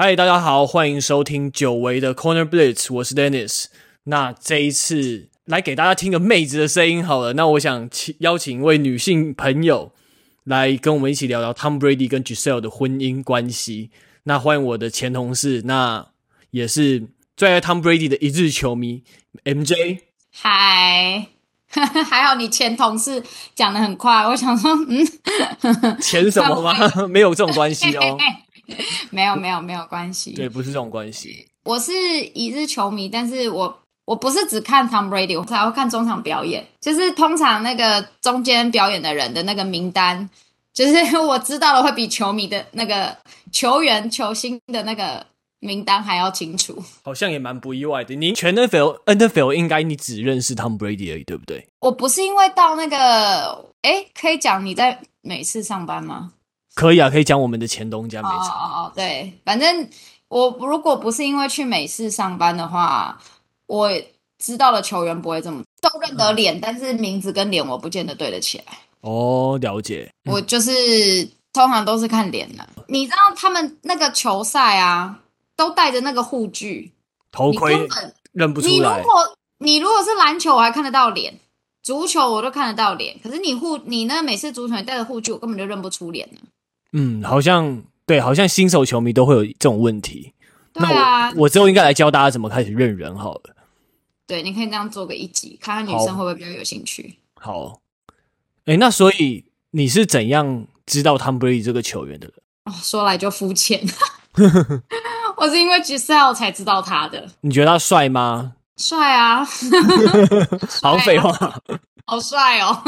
嗨，大家好，欢迎收听久违的 Corner Blitz，我是 Dennis。那这一次来给大家听个妹子的声音好了。那我想请邀请一位女性朋友来跟我们一起聊聊 Tom Brady 跟 Giselle 的婚姻关系。那欢迎我的前同事，那也是最爱 Tom Brady 的一日球迷 MJ。嗨，还好你前同事讲的很快，我想说，嗯，前什么吗？没有这种关系哦。没有没有没有关系，对，不是这种关系。我是一日球迷，但是我我不是只看 Tom Brady，我还会看中场表演。就是通常那个中间表演的人的那个名单，就是 我知道的会比球迷的那个球员球星的那个名单还要清楚。好像也蛮不意外的。你全 NFL NFL 应该你只认识 Tom Brady 而已，对不对？我不是因为到那个，哎，可以讲你在每次上班吗？可以啊，可以讲我们的前东家没错。哦对，反正我如果不是因为去美式上班的话，我知道的球员不会这么都认得脸，嗯、但是名字跟脸我不见得对得起来。哦，了解。嗯、我就是通常都是看脸的。你知道他们那个球赛啊，都戴着那个护具头盔，根本认不出来。你如果你如果是篮球，我还看得到脸；足球我都看得到脸。可是你护你那个美式足球你戴着护具，我根本就认不出脸了。嗯，好像对，好像新手球迷都会有这种问题。对啊，那我我之后应该来教大家怎么开始认人好了。对，你可以这样做个一集，看看女生会不会比较有兴趣。好，哎，那所以你是怎样知道 Tom Brady 这个球员的人？哦，说来就肤浅，我是因为 Giselle 才知道他的。你觉得他帅吗？帅啊！好废话，好帅哦。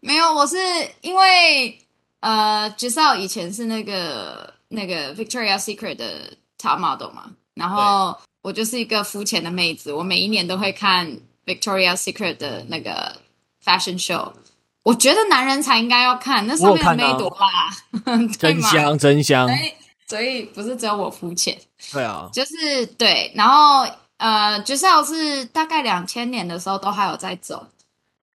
没有，我是因为呃，Giselle 以前是那个那个 Victoria Secret 的 top model 嘛，然后我就是一个肤浅的妹子，我每一年都会看 Victoria Secret 的那个 fashion show。我觉得男人才应该要看，那上面的妹多啦，真香真香。所以所以不是只有我肤浅，对啊，就是对，然后呃，Giselle 是大概两千年的时候都还有在走。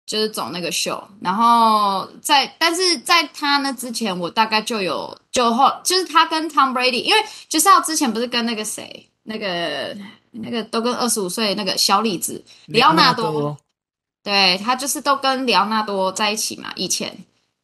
就是走那个秀，然后在，但是在他那之前，我大概就有就后，就是他跟 Tom Brady，因为就是要之前不是跟那个谁，那个那个都跟二十五岁那个小李子里奥纳多，对，他就是都跟里奥纳多在一起嘛，以前，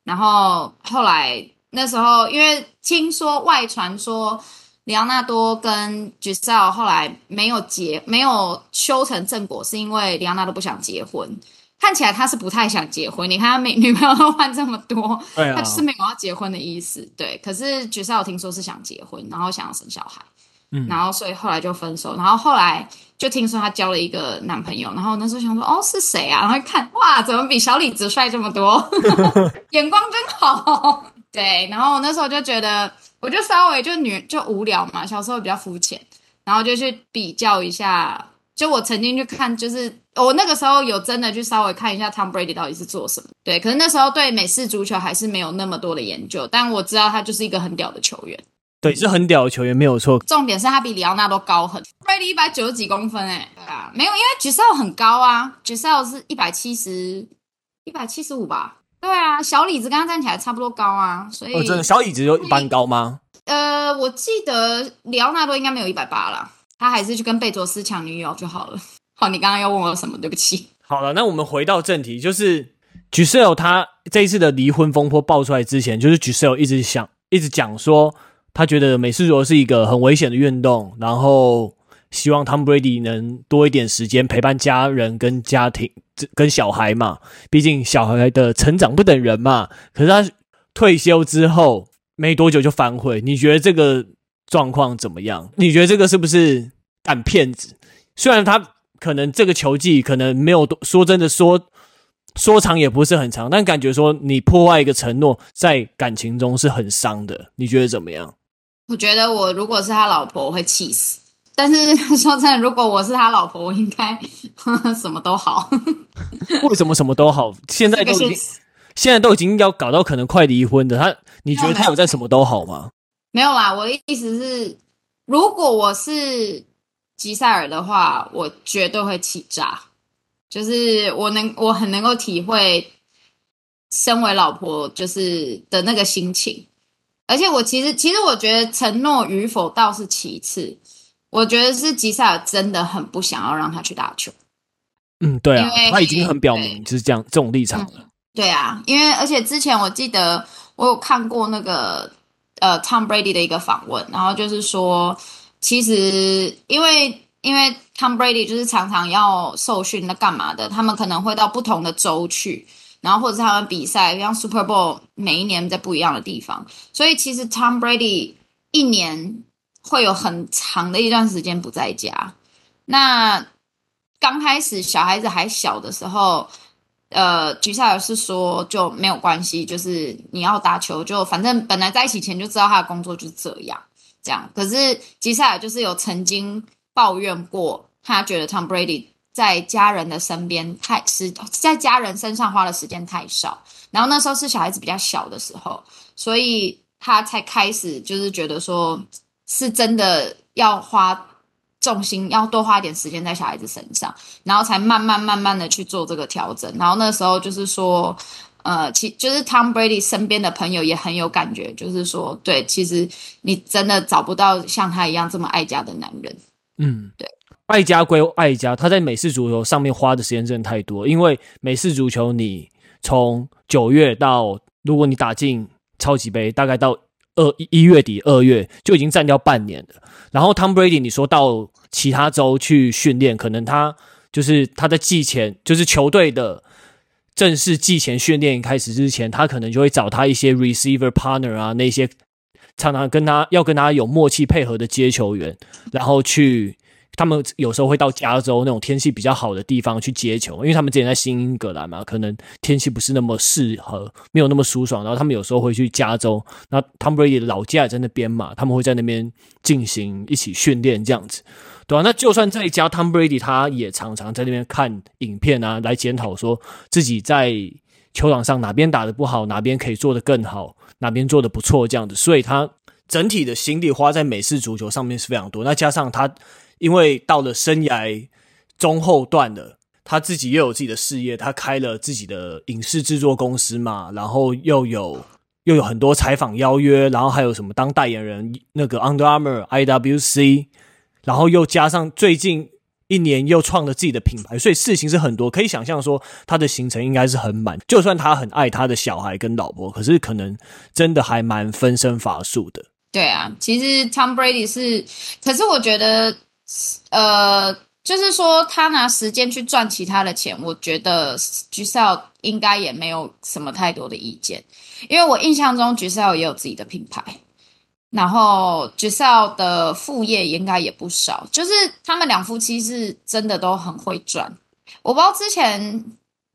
然后后来那时候，因为听说外传说里奥纳多跟 Giselle 后来没有结，没有修成正果，是因为里奥纳多不想结婚。看起来他是不太想结婚，你看他每女朋友都换这么多，对啊，他就是没有要结婚的意思。对，可是 Giselle 听说是想结婚，然后想要生小孩，嗯，然后所以后来就分手，然后后来就听说他交了一个男朋友，然后那时候想说哦是谁啊？然后一看哇，怎么比小李子帅这么多？眼光真好。对，然后那时候就觉得，我就稍微就女就无聊嘛，小时候比较肤浅，然后就去比较一下。就我曾经去看，就是我那个时候有真的去稍微看一下 Tom Brady 到底是做什么。对，可是那时候对美式足球还是没有那么多的研究，但我知道他就是一个很屌的球员。对，是很屌的球员，没有错。重点是他比里奥纳多高很，Brady 一百九十几公分，哎，对啊，没有，因为 Giselle 很高啊，Giselle 是一百七十，一百七十五吧？对啊，小李子跟他站起来差不多高啊，所以、哦、真的小李子就一般高吗？呃，我记得里奥纳多应该没有一百八啦。他还是去跟贝佐斯抢女友就好了。好，你刚刚要问我什么？对不起。好了，那我们回到正题，就是 Giselle 他这一次的离婚风波爆出来之前，就是 Gisele 一直想一直讲说，他觉得美式足球是一个很危险的运动，然后希望 Tom Brady 能多一点时间陪伴家人跟家庭跟小孩嘛，毕竟小孩的成长不等人嘛。可是他退休之后没多久就反悔，你觉得这个？状况怎么样？你觉得这个是不是干骗子？虽然他可能这个球技可能没有多，说真的说说长也不是很长，但感觉说你破坏一个承诺，在感情中是很伤的。你觉得怎么样？我觉得我如果是他老婆，我会气死。但是说真的，如果我是他老婆，我应该 什么都好。为什么什么都好？现在都已经现在都已经要搞到可能快离婚的他，你觉得他有在什么都好吗？没有啦，我的意思是，如果我是吉赛尔的话，我绝对会气炸。就是我能，我很能够体会身为老婆就是的那个心情。而且我其实其实我觉得承诺与否倒是其次，我觉得是吉赛尔真的很不想要让他去打球。嗯，对啊，他已经很表明就是这样这种立场了。嗯，对啊，因为而且之前我记得我有看过那个呃 Tom Brady 的一个访问，然后就是说，其实因为因为 Tom Brady 就是常常要受训那干嘛的，他们可能会到不同的州去。然后或者是他们比赛，像 Super Bowl 每一年在不一样的地方，所以其实 Tom Brady 一年会有很长的一段时间不在家。那刚开始小孩子还小的时候，呃，吉赛尔是说就没有关系，就是你要打球就反正本来在一起前就知道他的工作就是这样这样。可是吉赛尔就是有曾经抱怨过，他觉得 Tom Brady。在家人的身边太时，在家人身上花的时间太少，然后那时候是小孩子比较小的时候，所以他才开始就是觉得说，是真的要花重心，要多花一点时间在小孩子身上，然后才慢慢慢慢的去做这个调整。然后那时候就是说，呃，其就是 Tom Brady 身边的朋友也很有感觉，就是说，对，其实你真的找不到像他一样这么爱家的男人。嗯，对。爱家归爱家，他在美式足球上面花的时间真的太多。因为美式足球，你从九月到，如果你打进超级杯，大概到二一月底二月就已经占掉半年了。然后 Tom Brady，你说到其他州去训练，可能他就是他在季前，就是球队的正式季前训练开始之前，他可能就会找他一些 receiver partner 啊，那些常常跟他要跟他有默契配合的接球员，然后去。他们有时候会到加州那种天气比较好的地方去接球，因为他们之前在新英格兰嘛，可能天气不是那么适合，没有那么舒爽。然后他们有时候会去加州，那 Tom Brady 老家也在那边嘛，他们会在那边进行一起训练这样子，对、啊？那就算在家，Tom Brady 他也常常在那边看影片啊，来检讨说自己在球场上哪边打得不好，哪边可以做得更好，哪边做得不错这样子。所以他整体的心力花在美式足球上面是非常多。那加上他。因为到了生涯中后段了，他自己又有自己的事业，他开了自己的影视制作公司嘛，然后又有又有很多采访邀约，然后还有什么当代言人，那个 Under Armour、IWC，然后又加上最近一年又创了自己的品牌，所以事情是很多，可以想象说他的行程应该是很满。就算他很爱他的小孩跟老婆，可是可能真的还蛮分身乏术的。对啊，其实 Tom Brady 是，可是我觉得。呃，就是说他拿时间去赚其他的钱，我觉得 Gisele 应该也没有什么太多的意见，因为我印象中 Gisele 也有自己的品牌，然后杰森的副业应该也不少，就是他们两夫妻是真的都很会赚。我不知道之前，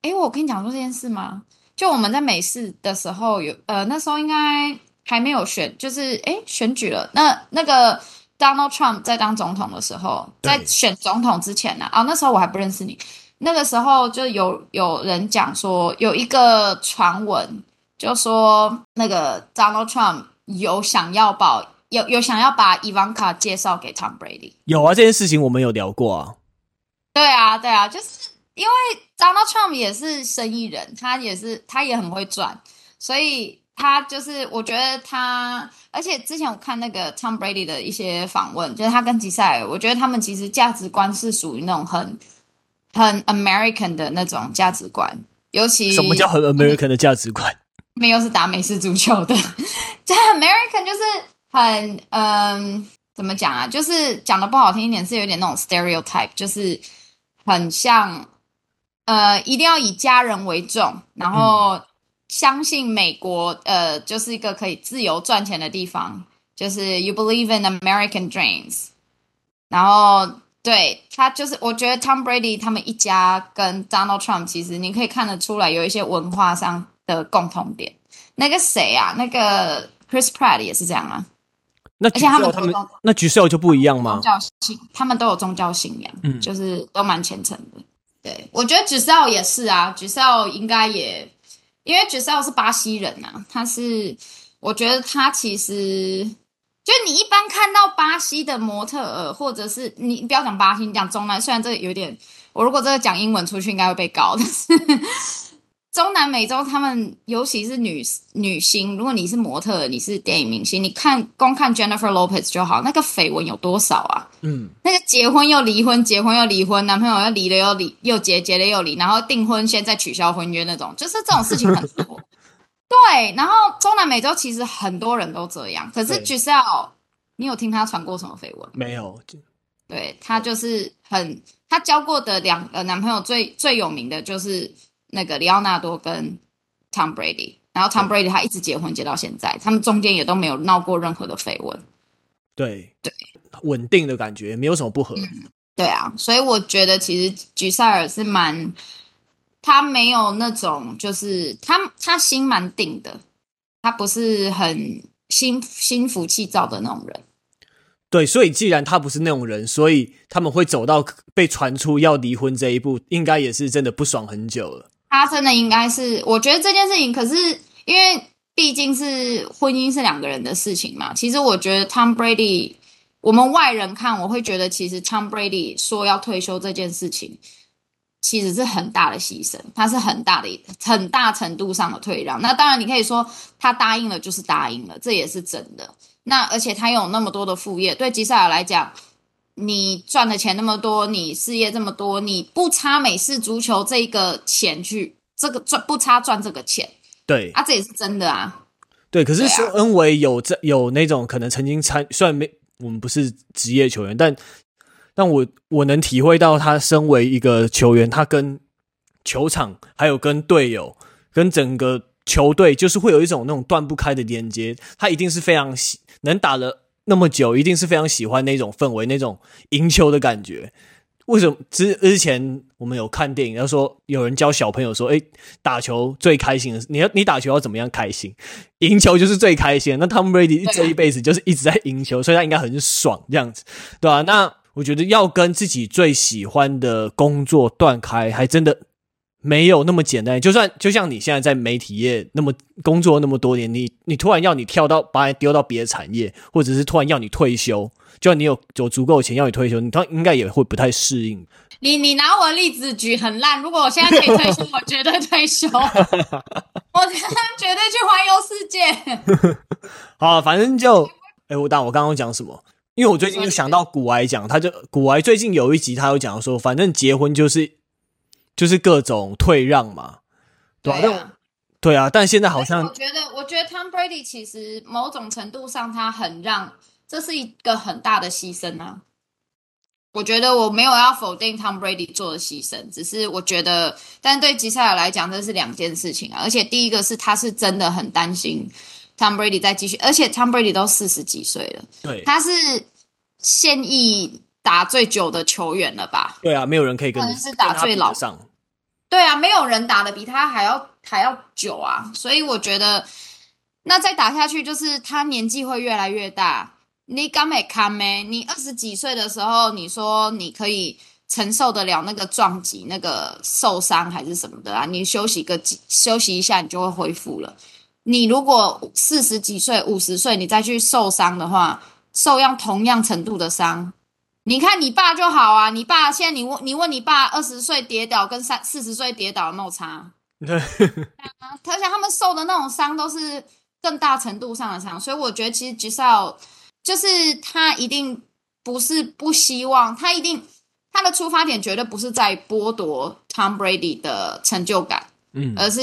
诶，我跟你讲过这件事吗？就我们在美式的时候有，呃，那时候应该还没有选，就是诶，选举了，那那个。Donald Trump 在当总统的时候，在选总统之前呢、啊，那时候我还不认识你。那个时候就有有人讲说，有一个传闻，就说那个 Donald Trump 有想要把有有想要把 Ivanka 介绍给 Tom Brady。有啊，这件事情我们有聊过啊。对啊，对啊，就是因为 Donald Trump 也是生意人，他也是他也很会赚，所以。他就是，我觉得他，而且之前我看那个 Tom Brady 的一些访问，就是他跟吉赛尔，我觉得他们其实价值观是属于那种很很 American 的那种价值观，尤其什么叫很 American 的价值观？没有是打美式足球的，这 American 就是很嗯，怎么讲啊？就是讲的不好听一点，是有点那种 stereotype，就是很像呃，一定要以家人为重，然后。相信美国，呃，就是一个可以自由赚钱的地方，就是 you believe in American dreams。然后，对，他就是，我觉得 Tom Brady 他们一家跟 Donald Trump 其实你可以看得出来有一些文化上的共同点。那个谁啊，那个 Chris Pratt 也是这样啊。那而且他们他们那 Gisele 就不一样吗？宗教信，他们都有宗教信仰，嗯，就是都蛮虔诚的。对，我觉得 Gisele 也是啊，Gisele 应该也。因为 Gisele 是巴西人呐、啊，他是，我觉得他其实，就你一般看到巴西的模特儿，或者是你不要讲巴西，你讲中南，虽然这个有点，我如果这个讲英文出去应该会被告，但是中南美洲他们，尤其是女女星，如果你是模特，你是电影明星，你看光看 Jennifer Lopez 就好，那个绯闻有多少啊？嗯，那个结婚又离婚，结婚又离婚，男朋友又离了又离，又结结了又离，然后订婚现在取消婚约那种，就是这种事情很多。对，然后中南美洲其实很多人都这样，可是 Giselle，你有听他传过什么绯闻？没有。对，他就是很，他交过的两个男朋友最最有名的就是。那个里奥纳多跟 Tom Brady，然后 Tom Brady 他一直结婚结到现在，他们中间也都没有闹过任何的绯闻。对对，稳定的感觉，没有什么不合。嗯。对啊，所以我觉得其实吉塞尔是蛮，他没有那种就是他他心蛮定的，他不是很心心浮气躁的那种人。对，所以既然他不是那种人，所以他们会走到被传出要离婚这一步，应该也是真的不爽很久了。发生的应该是，我觉得这件事情，可是因为毕竟是婚姻是两个人的事情嘛。其实我觉得 Tom Brady，我们外人看，我会觉得其实 Tom Brady 说要退休这件事情，其实是很大的牺牲，他是很大的、很大程度上的退让。那当然，你可以说他答应了就是答应了，这也是真的。那而且他有那么多的副业，对吉赛尔来讲。你赚的钱那么多，你事业这么多，你不差美式足球这一个钱去，这个赚不差赚这个钱，对啊，这也是真的啊。对，可是说恩维有这有那种可能曾经参，虽然没我们不是职业球员，但但我我能体会到他身为一个球员，他跟球场还有跟队友跟整个球队，就是会有一种那种断不开的连接，他一定是非常能打的。那么久，一定是非常喜欢那种氛围，那种赢球的感觉。为什么之之前我们有看电影，要说有人教小朋友说：“诶，打球最开心的是你要你打球要怎么样开心？赢球就是最开心。”那 Tom Brady 这一辈子就是一直在赢球，所以他应该很爽这样子，对吧？那我觉得要跟自己最喜欢的工作断开，还真的。没有那么简单，就算就像你现在在媒体业那么工作那么多年，你你突然要你跳到把你丢到别的产业，或者是突然要你退休，就算你有有足够的钱要你退休，你他应该也会不太适应。你你拿我的例子举很烂，如果我现在可以退休，我绝对退休，我绝对去环游世界。好，反正就 哎，我当我刚刚讲什么？因为我最近就想到古埃讲，他就古埃最近有一集他有讲说，反正结婚就是。就是各种退让嘛，对啊，对啊，对啊，但现在好像我觉得，我觉得 Tom Brady 其实某种程度上他很让，这是一个很大的牺牲啊。我觉得我没有要否定 Tom Brady 做的牺牲，只是我觉得，但对吉赛尔来讲，这是两件事情啊。而且第一个是他是真的很担心 Tom Brady 再继续，而且 Tom Brady 都四十几岁了，对，他是现役。打最久的球员了吧？对啊，没有人可以跟你是打最老上。对啊，没有人打的比他还要还要久啊！所以我觉得，那再打下去，就是他年纪会越来越大。你敢没看没？你二十几岁的时候，你说你可以承受得了那个撞击、那个受伤还是什么的啊？你休息个几休息一下，你就会恢复了。你如果四十几岁、五十岁，你再去受伤的话，受样同样程度的伤。你看你爸就好啊，你爸现在你问你问你爸二十岁跌倒跟三四十岁跌倒有没有差？对啊，而且他们受的那种伤都是更大程度上的伤，所以我觉得其实 Giselle 就是他一定不是不希望，他一定他的出发点绝对不是在剥夺 Tom Brady 的成就感，嗯，而是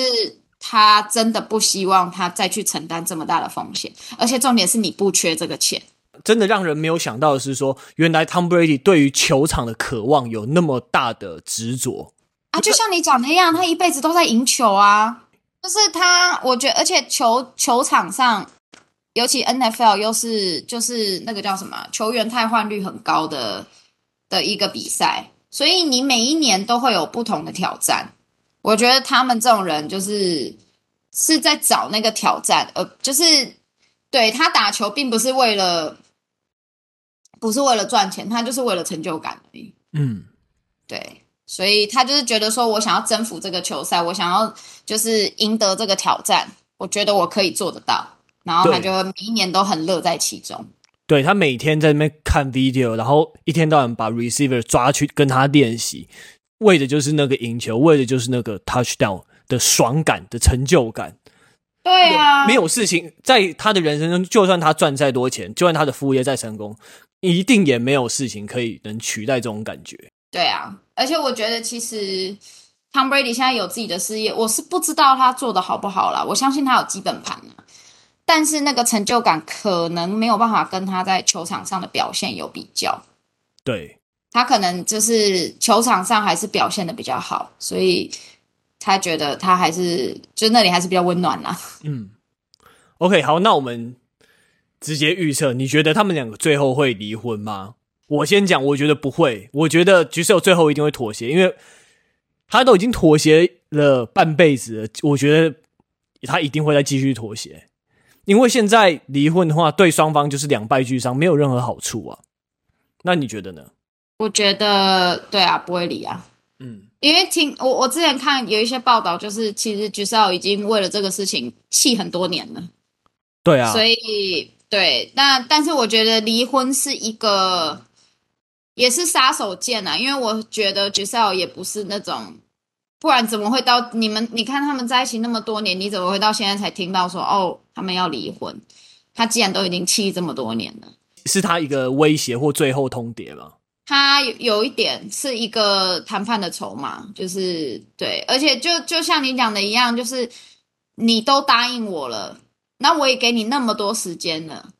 他真的不希望他再去承担这么大的风险，而且重点是你不缺这个钱。真的让人没有想到的是说，原来 Tom Brady 对于球场的渴望有那么大的执着啊！就像你讲的一样，他一辈子都在赢球啊。就是他，我觉得，而且球球场上，尤其 NFL 又是就是那个叫什么球员汰换率很高的的一个比赛，所以你每一年都会有不同的挑战。我觉得他们这种人就是是在找那个挑战，呃，就是对他打球并不是为了。不是为了赚钱，他就是为了成就感而已。嗯，对，所以他就是觉得说，我想要征服这个球赛，我想要就是赢得这个挑战，我觉得我可以做得到。然后他就每一年都很乐在其中。对，他每天在那边看 video，然后一天到晚把 receiver 抓去跟他练习，为的就是那个赢球，为的就是那个 touchdown 的爽感的成就感。对啊，没有事情在他的人生中，就算他赚再多钱，就算他的副业再成功，一定也没有事情可以能取代这种感觉。对啊，而且我觉得其实 Tom Brady 现在有自己的事业，我是不知道他做的好不好啦。我相信他有基本盘啊，但是那个成就感可能没有办法跟他在球场上的表现有比较。对，他可能就是球场上还是表现的比较好，所以。他觉得他还是就那里还是比较温暖啦。嗯，OK，好，那我们直接预测，你觉得他们两个最后会离婚吗？我先讲，我觉得不会。我觉得橘色最后一定会妥协，因为他都已经妥协了半辈子了，我觉得他一定会再继续妥协。因为现在离婚的话，对双方就是两败俱伤，没有任何好处啊。那你觉得呢？我觉得对啊，不会离啊。嗯。因为听我我之前看有一些报道，就是其实 Gisele 已经为了这个事情气很多年了。对啊，所以对，那但是我觉得离婚是一个也是杀手锏啊，因为我觉得 Gisele 也不是那种，不然怎么会到你们？你看他们在一起那么多年，你怎么会到现在才听到说哦他们要离婚？他既然都已经气这么多年了，是他一个威胁或最后通牒吗？他有一点是一个谈判的筹码，就是对，而且就就像你讲的一样，就是你都答应我了，那我也给你那么多时间了，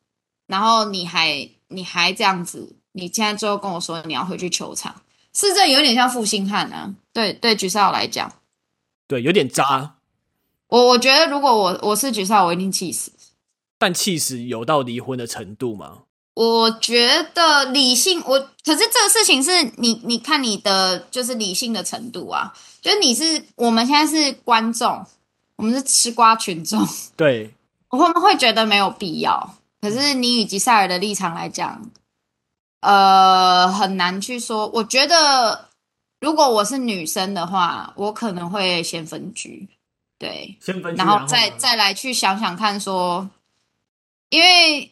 然后你还你还这样子，你现在最后跟我说你要回去球场，是这有点像负心汉啊？对对，橘少来讲，对，有点渣。我我觉得如果我我是橘少，我一定气死。但气死有到离婚的程度吗？我觉得理性，我可是这个事情是你，你看你的就是理性的程度啊，就是你是我们现在是观众，我们是吃瓜群众，对，我们会觉得没有必要。可是你以吉赛尔的立场来讲，呃，很难去说。我觉得如果我是女生的话，我可能会先分居，对，先分居，然后再再来去想想看说，因为。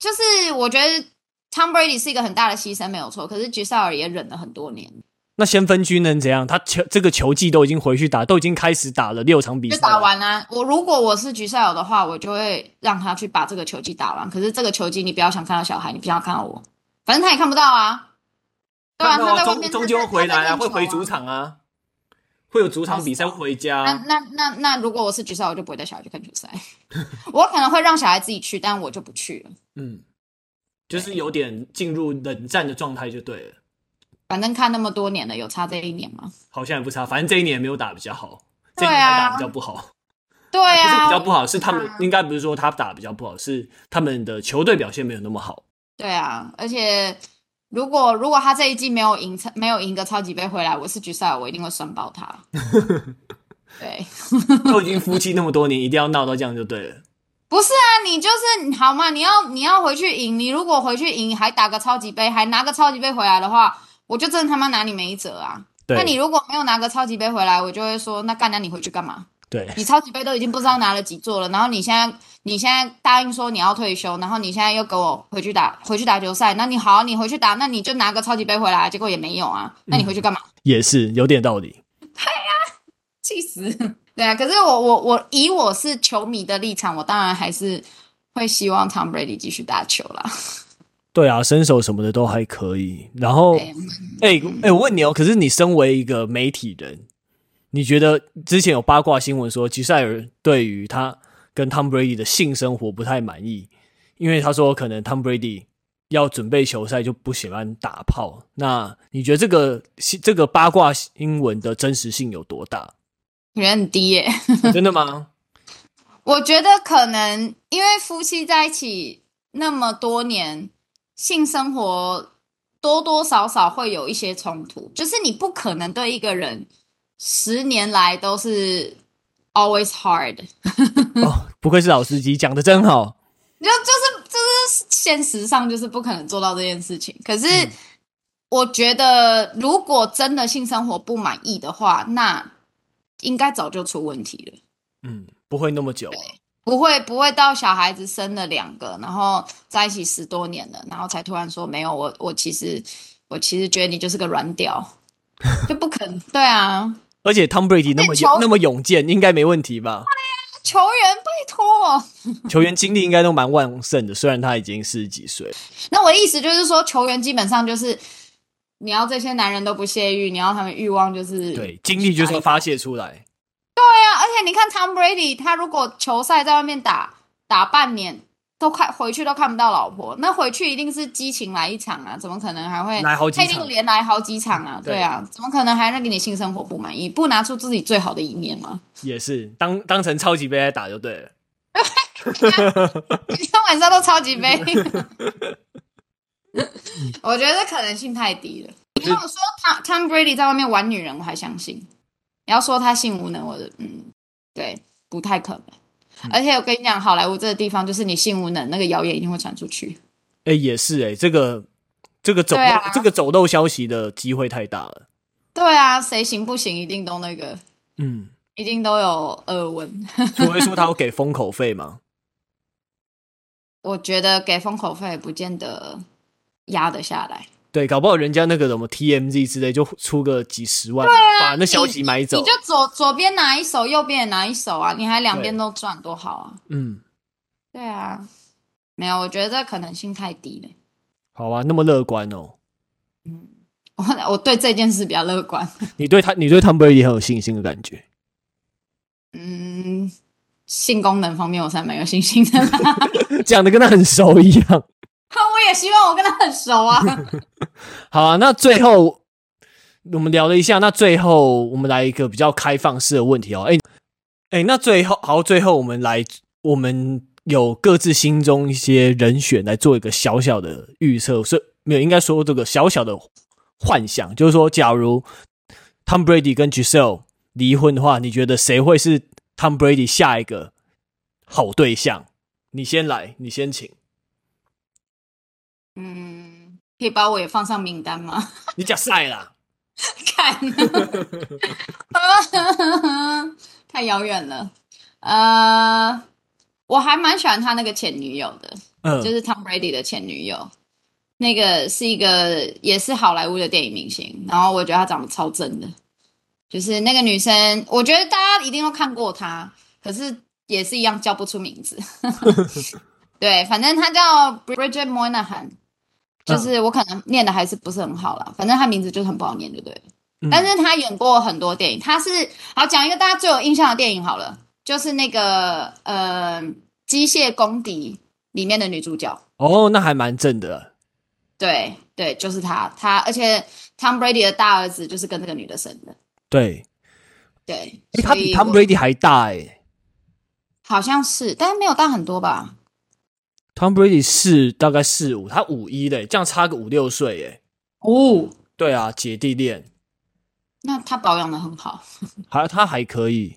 就是我觉得 Tom Brady 是一个很大的牺牲，没有错。可是吉赛尔也忍了很多年。那先分居能怎样？他球这个球季都已经回去打，都已经开始打了六场比赛，就打完啊。我如果我是局赛友的话，我就会让他去把这个球季打完。可是这个球季你不要想看到小孩，你不要看到我，反正他也看不到啊。对啊，他在外面，终终究回来啊，会回主场啊，会有主场比赛回家。那那那那，如果我是局赛尔，我就不会带小孩去看球赛。我可能会让小孩自己去，但我就不去了。嗯，就是有点进入冷战的状态就对了。反正看那么多年了，有差这一年吗？好像也不差，反正这一年没有打比较好，啊、这一年打比较不好。对啊，不是比较不好，是他们、啊、应该不是说他打比较不好，是他们的球队表现没有那么好。对啊，而且如果如果他这一季没有赢没有赢个超级杯回来，我是决赛，我一定会酸爆他。对，都已经夫妻那么多年，一定要闹到这样就对了。不是啊，你就是好嘛？你要你要回去赢，你如果回去赢还打个超级杯，还拿个超级杯回来的话，我就真的他妈拿你没辙啊！对那你如果没有拿个超级杯回来，我就会说那干那你回去干嘛？对，你超级杯都已经不知道拿了几座了，然后你现在你现在答应说你要退休，然后你现在又给我回去打回去打球赛，那你好，你回去打，那你就拿个超级杯回来，结果也没有啊，那你回去干嘛？嗯，也是有点道理。对呀，气死！对啊，可是我我我以我是球迷的立场，我当然还是会希望 Tom Brady 继续打球啦。对啊，身手什么的都还可以。然后，哎哎、我问你哦，可是你身为一个媒体人，你觉得之前有八卦新闻说吉赛尔对于他跟 Tom Brady 的性生活不太满意，因为他说可能 Tom Brady 要准备球赛就不喜欢打炮。那你觉得这个这个八卦新闻的真实性有多大？觉得很低耶，真的吗？我觉得可能因为夫妻在一起那么多年，性生活多多少少会有一些冲突。就是你不可能对一个人十年来都是 always hard。哦，不愧是老司机，讲的真好。就就是就是现实上就是不可能做到这件事情。可是我觉得，如果真的性生活不满意的话，那应该早就出问题了，嗯，不会那么久，不会不会到小孩子生了两个，然后在一起十多年了，然后才突然说没有我我其实我其实觉得你就是个软屌，就不肯，对啊，而且 Tom Brady 那么勇那么勇健，应该没问题吧？球员拜托，球员精力应该都蛮旺盛的，虽然他已经四十几岁。那我的意思就是说，球员基本上就是你要这些男人都不泄欲，你要他们欲望就是对精力就是发泄出来。对啊，而且你看 Tom Brady，他如果球赛在外面打打半年。都看回去都看不到老婆，那回去一定是激情来一场啊！怎么可能还会来好几场？他一定连来好几场啊！对啊，怎么可能还能给你性生活不满意？不拿出自己最好的一面吗？也是，当当成超级杯来打就对了。每天晚上都超级杯，我觉得可能性太低了。你跟我说他 Tom Brady 在外面玩女人，我还相信；你要说他性无能，我的嗯，对，不太可能。而且我跟你讲，好莱坞这个地方就是你性无能，那个谣言一定会传出去。哎、欸，也是哎、欸，这个这个走、啊、这个走漏消息的机会太大了。对啊，谁行不行，一定都那个，嗯，一定都有耳闻。除非说他会给封口费吗？我觉得给封口费不见得压得下来。对，搞不好人家那个什么 TMZ 之类就出个几十万，啊、把那消息买走。你，你就左左边拿一手，右边也拿一手啊，你还两边都赚，多好啊！嗯，对啊，没有，我觉得这可能性太低了。好啊，那么乐观哦。嗯，我我对这件事比较乐观。你对他，你对 Tom Brady 很有信心的感觉。嗯，性功能方面我才蛮有信心的。讲的跟他很熟一样。我也希望我跟他很熟啊。好啊，那最后我们聊了一下，那最后我们来一个比较开放式的问题哦。哎、欸、哎、那最后好，最后我们来，我们有各自心中一些人选来做一个小小的预测，是没有应该说这个小小的幻想，就是说，假如 Tom Brady 跟 Giselle 离婚的话，你觉得谁会是 Tom Brady 下一个好对象？你先来，你先请。嗯，可以把我也放上名单吗？你讲晒啦，看，太遥远了。呃，我还蛮喜欢他那个前女友的，嗯，就是 Tom Brady 的前女友，那个是一个也是好莱坞的电影明星，然后我觉得她长得超正的，就是那个女生，我觉得大家一定都看过她，可是也是一样叫不出名字。对，反正她叫 Bridget Moynahan。就是我可能念的还是不是很好啦，反正他名字就是很不好念，对不对？但是他演过很多电影，他是好讲一个大家最有印象的电影好了，就是那个呃《机械公敌》里面的女主角。哦，那还蛮正的。对对，就是他，他而且 Tom Brady 的大儿子就是跟这个女的生的。对对，他比 Tom Brady 还大哎，好像是，但是没有大很多吧。Tom Brady 是大概四五，他五一嘞，这样差个五六岁耶。哦，对啊，姐弟恋。那他保养的很好，还他还可以。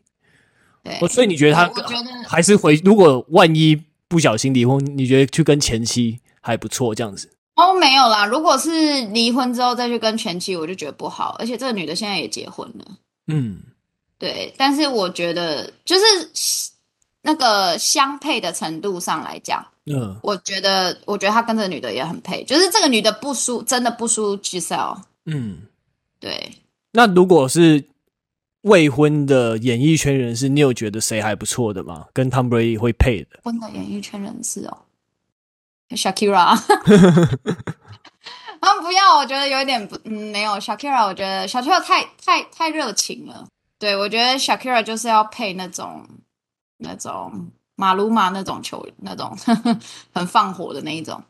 对，所以你觉得他？我觉得还是回。如果万一不小心离婚，你觉得去跟前妻还不错这样子？哦，没有啦。如果是离婚之后再去跟前妻，我就觉得不好。而且这个女的现在也结婚了。嗯，对。但是我觉得，就是那个相配的程度上来讲。嗯，我觉得，我觉得他跟这个女的也很配，就是这个女的不输，真的不输 Giselle。嗯，对。那如果是未婚的演艺圈人士，你有觉得谁还不错的吗？跟 Tom Brady 会配的？婚的演艺圈人士哦，Shakira。啊，不要，我觉得有一点不，嗯，没有 Shakira，我觉得 Shakira 太太太热情了。对，我觉得 Shakira 就是要配那种那种。马鲁马那种球，那种呵呵 很放火的那一种。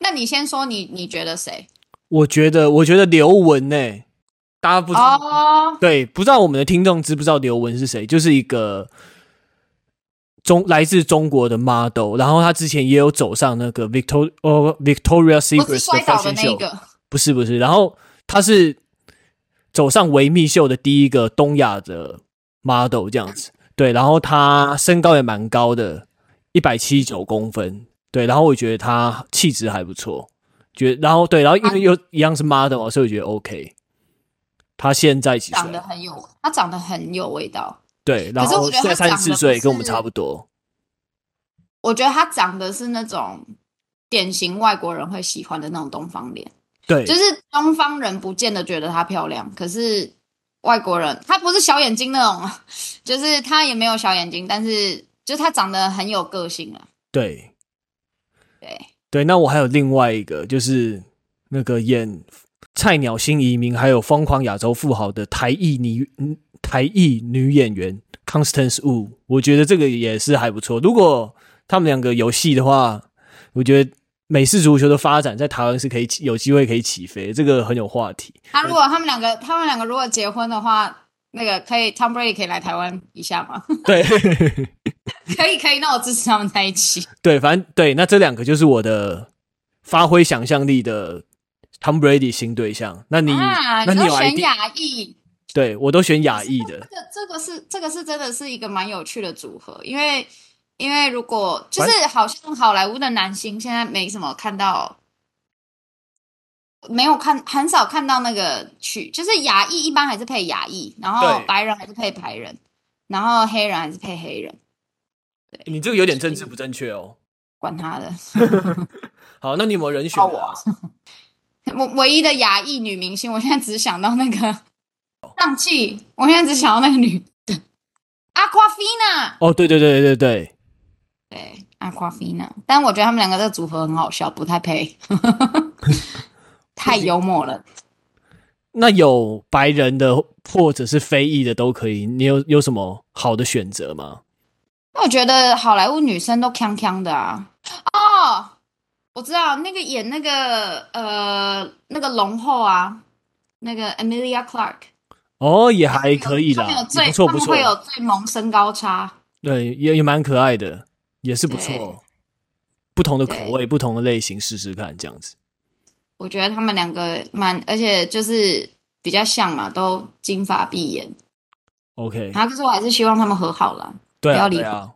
那你先说你，你你觉得谁？我觉得，我觉得刘雯呢，大家不知道，oh. 对，不知道我们的听众知不知道刘雯是谁？就是一个中来自中国的 model，然后他之前也有走上那个 Victor 哦 Victoria Secret 的摔倒的那个，不是不是，然后他是走上维密秀的第一个东亚的 model 这样子。对，然后他身高也蛮高的，一百七十九公分。对，然后我觉得他气质还不错，觉得然后对，然后因为又一样是 model，所以我觉得 OK。他现在几岁？长得很有，他长得很有味道。对，然后现在三十四岁，跟我们差不多。我觉得他长得是那种典型外国人会喜欢的那种东方脸。对，就是东方人不见得觉得她漂亮，可是。外国人，他不是小眼睛那种，就是他也没有小眼睛，但是就是他长得很有个性啊。对，对对，那我还有另外一个，就是那个演《菜鸟新移民》还有《疯狂亚洲富豪》的台裔女台裔女演员 Constance Wu，我觉得这个也是还不错。如果他们两个有戏的话，我觉得美式足球的发展在台湾是可以有机会可以起飞，这个很有话题。他如果他们两个，他们两个如果结婚的话，那个可以 Tom Brady 可以来台湾一下吗？对。可以可以，那我支持他们在一起。对，反正对，那这两个就是我的发挥想象力的 Tom Brady 新对象。那你，啊、那你有选亚裔？对，我都选亚裔的。这个这个是这个是真的是一个蛮有趣的组合，因为因为如果就是好像好莱坞的男星现在没什么看到，没有看很少看到那个曲，就是亚裔一般还是配亚裔，然后白人还是配白人，然后黑人还是配黑人。你这个有点政治不正确哦，管他的。好，那你有没有人选？我，我唯一的亚裔女明星，我现在只想到那个上汽，我现在只想到那个女的 Aquafina。哦，对对对对对对，Aquafina。但我觉得他们两个这个组合很好笑，不太配，太幽默了。那有白人的或者是非裔的都可以，你有有什么好的选择吗？那我觉得好莱坞女生都锵锵的啊！哦，我知道那个演那个呃那个龙后啊，那个 Amelia Clarke 哦，也还可以啦，不错不错，会有最萌身高差，对，也也蛮可爱的，也是不错。不同的口味，不同的类型，试试看这样子。我觉得他们两个蛮，而且就是比较像嘛，都金发碧眼。OK，然后可是我还是希望他们和好了。对啊，不要离婚，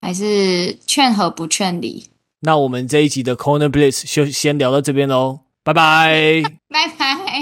还是劝和不劝离。那我们这一集的 Corner Blitz 就先聊到这边喽，拜拜，拜拜。